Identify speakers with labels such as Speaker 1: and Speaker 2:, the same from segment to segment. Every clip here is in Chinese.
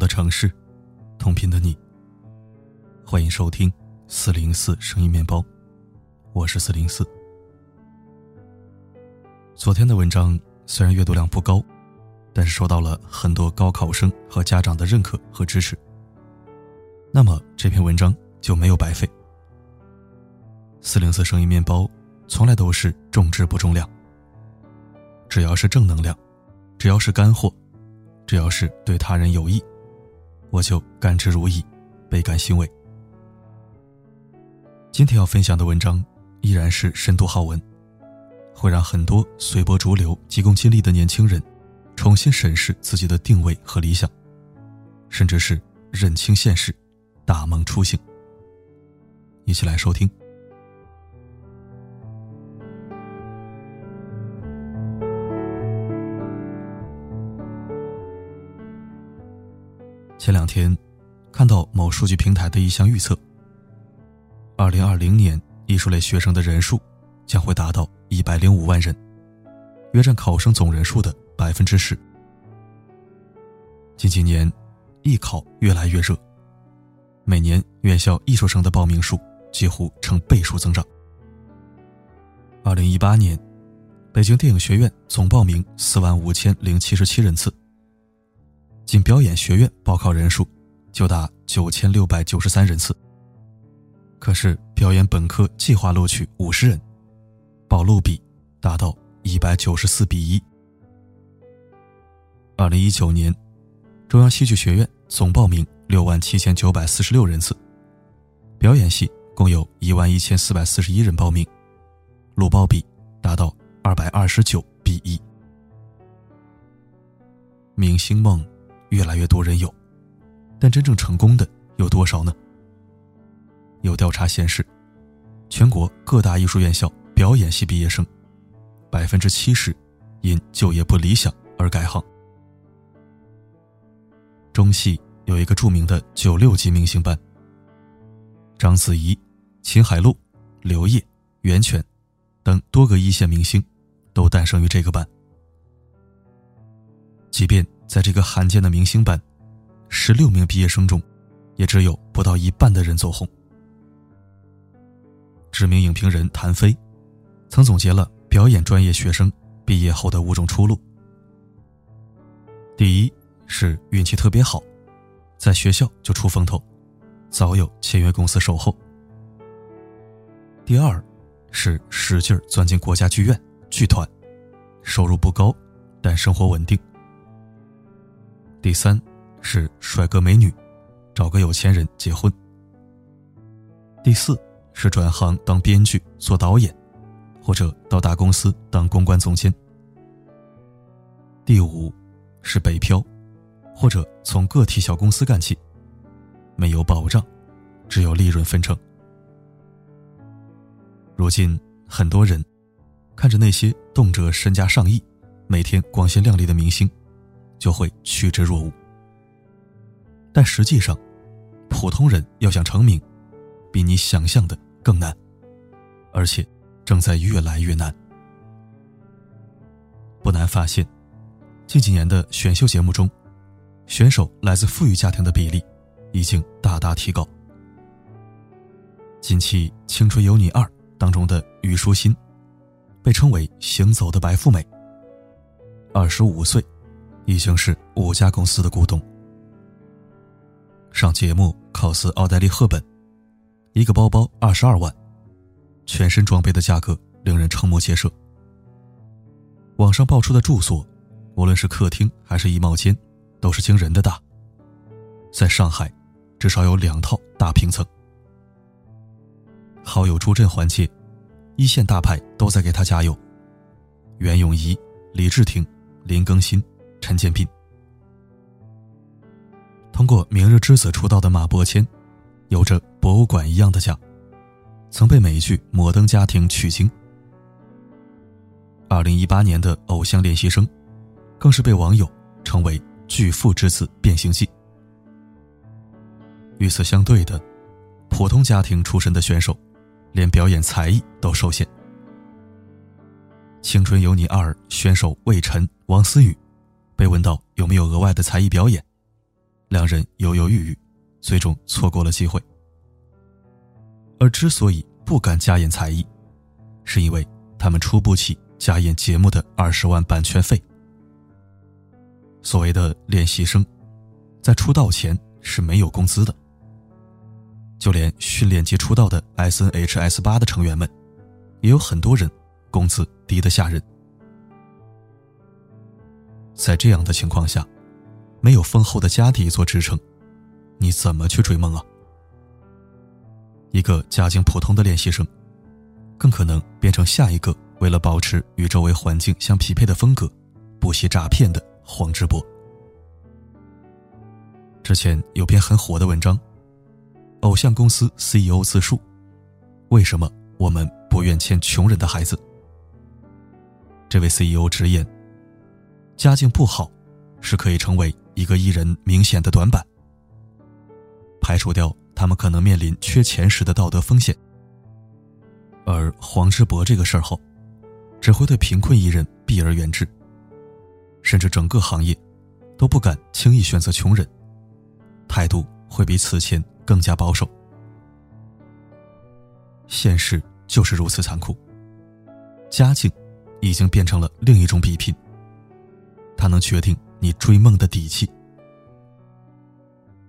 Speaker 1: 的城市，同频的你。欢迎收听四零四声音面包，我是四零四。昨天的文章虽然阅读量不高，但是受到了很多高考生和家长的认可和支持。那么这篇文章就没有白费。四零四声音面包从来都是重质不重量，只要是正能量，只要是干货。只要是对他人有益，我就甘之如饴，倍感欣慰。今天要分享的文章依然是深度好文，会让很多随波逐流、急功近利的年轻人重新审视自己的定位和理想，甚至是认清现实，大梦初醒。一起来收听。前两天，看到某数据平台的一项预测：，二零二零年艺术类学生的人数将会达到一百零五万人，约占考生总人数的百分之十。近几年，艺考越来越热，每年院校艺术生的报名数几乎呈倍数增长。二零一八年，北京电影学院总报名四万五千零七十七人次。仅表演学院报考人数就达九千六百九十三人次。可是表演本科计划录取五十人，报录比达到一百九十四比一。二零一九年，中央戏剧学院总报名六万七千九百四十六人次，表演系共有一万一千四百四十一人报名，录报比达到二百二十九比一。明星梦。越来越多人有，但真正成功的有多少呢？有调查显示，全国各大艺术院校表演系毕业生，百分之七十因就业不理想而改行。中戏有一个著名的九六级明星班，章子怡、秦海璐、刘烨、袁泉等多个一线明星都诞生于这个班。即便在这个罕见的明星班，十六名毕业生中，也只有不到一半的人走红。知名影评人谭飞曾总结了表演专业学生毕业后的五种出路：第一是运气特别好，在学校就出风头，早有签约公司守候；第二是使劲钻进国家剧院、剧团，收入不高，但生活稳定。第三是帅哥美女，找个有钱人结婚。第四是转行当编剧、做导演，或者到大公司当公关总监。第五是北漂，或者从个体小公司干起，没有保障，只有利润分成。如今很多人看着那些动辄身家上亿、每天光鲜亮丽的明星。就会趋之若鹜。但实际上，普通人要想成名，比你想象的更难，而且正在越来越难。不难发现，近几年的选秀节目中，选手来自富裕家庭的比例已经大大提高。近期《青春有你二》当中的虞书欣，被称为“行走的白富美”，二十五岁。已经是五家公司的股东。上节目考似奥黛丽·赫本，一个包包二十二万，全身装备的价格令人瞠目结舌。网上爆出的住所，无论是客厅还是衣帽间，都是惊人的大。在上海，至少有两套大平层。好友助阵环节，一线大牌都在给他加油：袁咏仪、李治廷、林更新。陈建斌通过《明日之子》出道的马伯骞，有着博物馆一样的家，曾被美剧《摩登家庭》取经。二零一八年的《偶像练习生》，更是被网友称为“巨富之子变形记”。与此相对的，普通家庭出身的选手，连表演才艺都受限。《青春有你二》选手魏晨、王思雨。被问到有没有额外的才艺表演，两人犹犹豫豫，最终错过了机会。而之所以不敢加演才艺，是因为他们出不起加演节目的二十万版权费。所谓的练习生，在出道前是没有工资的。就连训练及出道的 S N H S 八的成员们，也有很多人工资低得吓人。在这样的情况下，没有丰厚的家底做支撑，你怎么去追梦啊？一个家境普通的练习生，更可能变成下一个为了保持与周围环境相匹配的风格，不惜诈骗的黄直播。之前有篇很火的文章。偶像公司 CEO 自述：“为什么我们不愿签穷人的孩子？”这位 CEO 直言：“家境不好，是可以成为一个艺人明显的短板。排除掉他们可能面临缺钱时的道德风险。而黄志博这个事儿后，只会对贫困艺人避而远之，甚至整个行业都不敢轻易选择穷人，态度会比此前。”更加保守，现实就是如此残酷。家境已经变成了另一种比拼，它能决定你追梦的底气。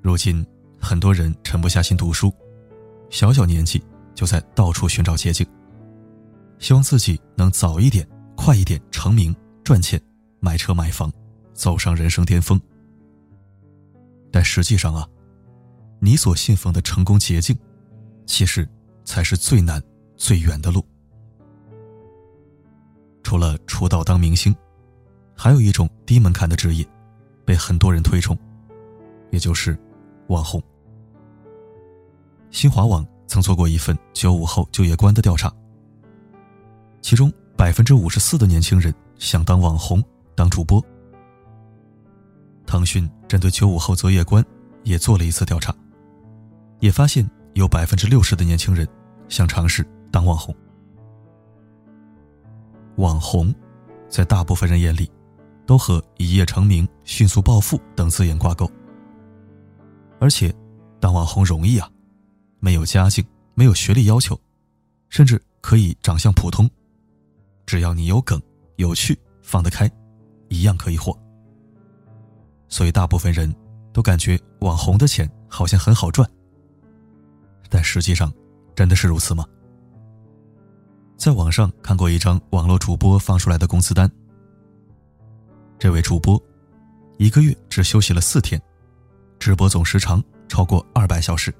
Speaker 1: 如今，很多人沉不下心读书，小小年纪就在到处寻找捷径，希望自己能早一点、快一点成名、赚钱、买车买房，走上人生巅峰。但实际上啊。你所信奉的成功捷径，其实才是最难、最远的路。除了出道当明星，还有一种低门槛的职业，被很多人推崇，也就是网红。新华网曾做过一份九五后就业观的调查，其中百分之五十四的年轻人想当网红、当主播。腾讯针对九五后择业观也做了一次调查。也发现有百分之六十的年轻人想尝试当网红。网红，在大部分人眼里，都和一夜成名、迅速暴富等字眼挂钩。而且，当网红容易啊，没有家境，没有学历要求，甚至可以长相普通，只要你有梗、有趣、放得开，一样可以火。所以，大部分人都感觉网红的钱好像很好赚。但实际上，真的是如此吗？在网上看过一张网络主播放出来的工资单，这位主播一个月只休息了四天，直播总时长超过二百小时。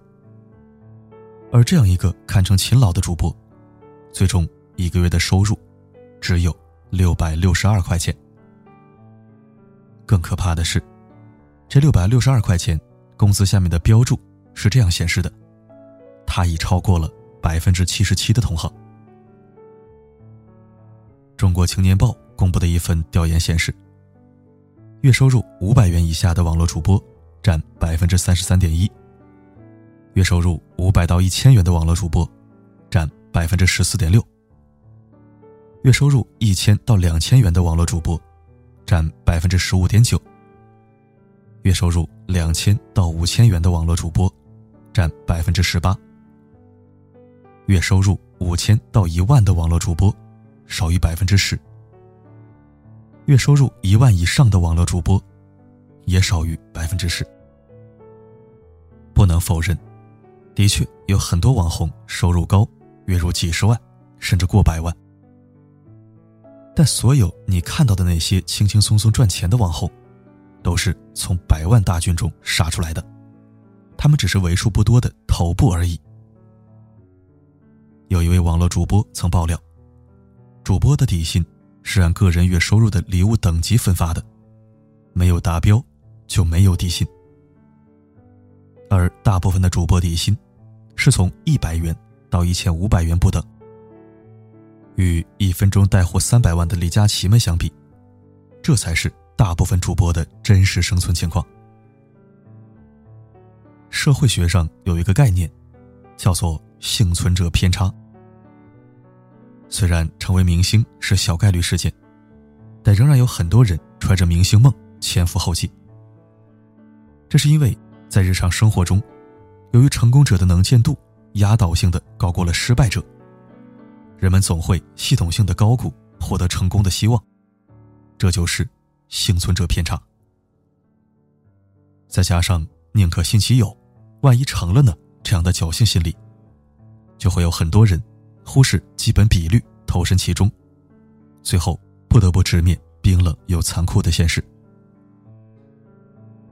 Speaker 1: 而这样一个堪称勤劳的主播，最终一个月的收入只有六百六十二块钱。更可怕的是，这六百六十二块钱工资下面的标注是这样显示的。他已超过了百分之七十七的同行。中国青年报公布的一份调研显示，月收入五百元以下的网络主播占百分之三十三点一，月收入五百到一千元的网络主播占百分之十四点六，月收入一千到两千元的网络主播占百分之十五点九，月收入两千到五千元的网络主播占百分之十八。月收入五千到一万的网络主播，少于百分之十；月收入一万以上的网络主播，也少于百分之十。不能否认，的确有很多网红收入高，月入几十万，甚至过百万。但所有你看到的那些轻轻松松赚钱的网红，都是从百万大军中杀出来的，他们只是为数不多的头部而已。有一位网络主播曾爆料，主播的底薪是按个人月收入的礼物等级分发的，没有达标就没有底薪。而大部分的主播底薪是从一百元到一千五百元不等。与一分钟带货三百万的李佳琦们相比，这才是大部分主播的真实生存情况。社会学上有一个概念，叫做幸存者偏差。虽然成为明星是小概率事件，但仍然有很多人揣着明星梦前赴后继。这是因为在日常生活中，由于成功者的能见度压倒性的高过了失败者，人们总会系统性的高估获得成功的希望，这就是幸存者偏差。再加上宁可信其有，万一成了呢？这样的侥幸心理，就会有很多人忽视基本比率，投身其中，最后不得不直面冰冷又残酷的现实。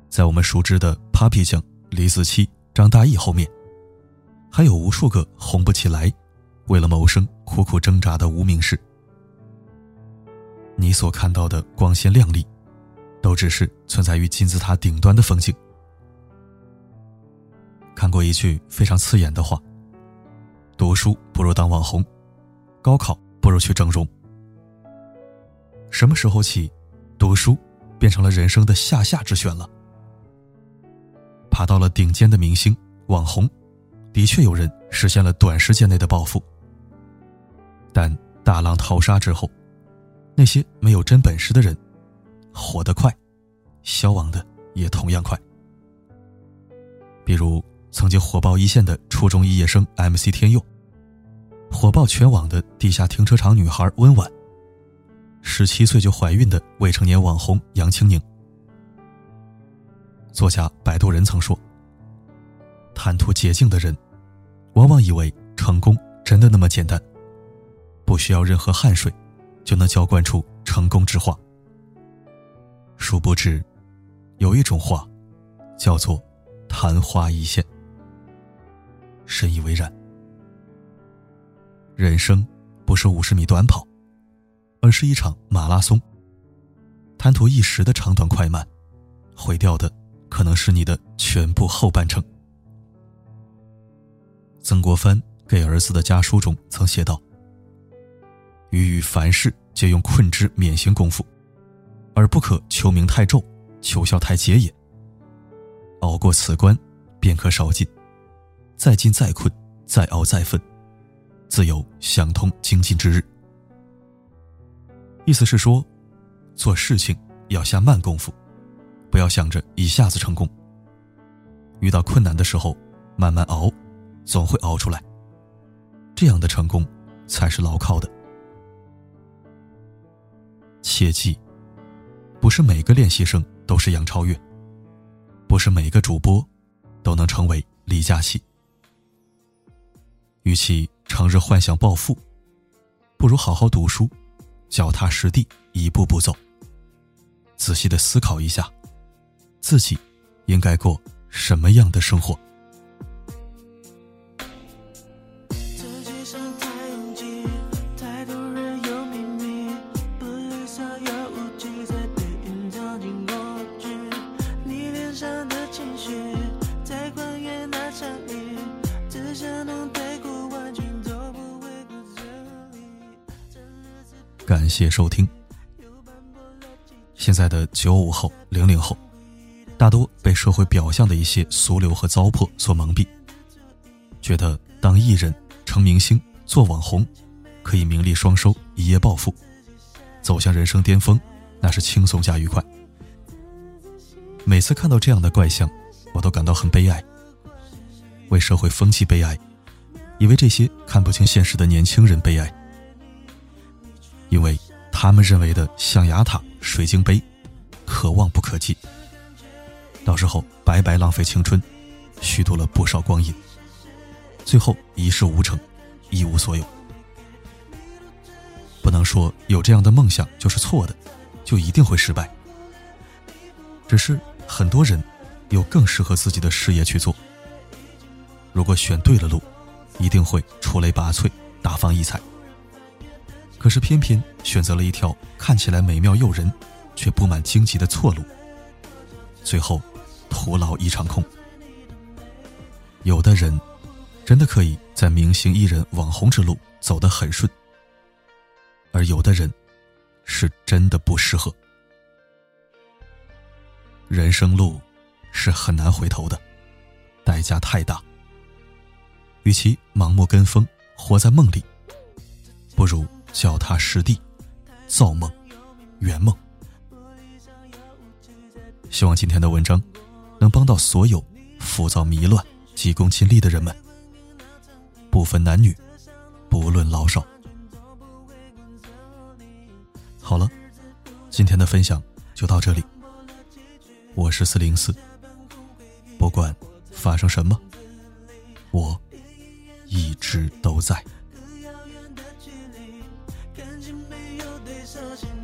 Speaker 1: 在我们熟知的 Papi 酱李子柒、张大奕后面，还有无数个红不起来，为了谋生苦苦挣扎的无名氏。你所看到的光鲜亮丽，都只是存在于金字塔顶端的风景。看过一句非常刺眼的话：“读书不如当网红，高考不如去整容。”什么时候起，读书变成了人生的下下之选了？爬到了顶尖的明星、网红，的确有人实现了短时间内的暴富。但大浪淘沙之后，那些没有真本事的人，火得快，消亡的也同样快。比如。曾经火爆一线的初中肄业生 MC 天佑，火爆全网的地下停车场女孩温婉，十七岁就怀孕的未成年网红杨青宁。作家摆渡人曾说：“贪图捷径的人，往往以为成功真的那么简单，不需要任何汗水，就能浇灌出成功之花。殊不知，有一种花，叫做昙花一现。”深以为然。人生不是五十米短跑，而是一场马拉松。贪图一时的长短快慢，毁掉的可能是你的全部后半程。曾国藩给儿子的家书中曾写道：“予与凡事皆用困之免行功夫，而不可求名太骤，求效太节也。熬过此关，便可少进。”再进再困，再熬再奋，自有想通精进之日。意思是说，做事情要下慢功夫，不要想着一下子成功。遇到困难的时候，慢慢熬，总会熬出来。这样的成功才是牢靠的。切记，不是每个练习生都是杨超越，不是每个主播都能成为李佳琦。与其成日幻想暴富，不如好好读书，脚踏实地，一步步走。仔细的思考一下，自己应该过什么样的生活。感谢收听。现在的九五后、零零后，大多被社会表象的一些俗流和糟粕所蒙蔽，觉得当艺人、成明星、做网红，可以名利双收、一夜暴富，走向人生巅峰，那是轻松加愉快。每次看到这样的怪象，我都感到很悲哀，为社会风气悲哀，也为这些看不清现实的年轻人悲哀。因为他们认为的象牙塔、水晶杯，可望不可及。到时候白白浪费青春，虚度了不少光阴，最后一事无成，一无所有。不能说有这样的梦想就是错的，就一定会失败。只是很多人有更适合自己的事业去做。如果选对了路，一定会出类拔萃，大放异彩。可是偏偏选择了一条看起来美妙诱人，却布满荆棘的错路，最后徒劳一场空。有的人真的可以在明星艺人网红之路走得很顺，而有的人是真的不适合。人生路是很难回头的，代价太大。与其盲目跟风，活在梦里，不如。脚踏实地，造梦，圆梦。希望今天的文章能帮到所有浮躁迷乱、急功近利的人们，不分男女，不论老少。好了，今天的分享就到这里。我是四零四，不管发生什么，我一直都在。searching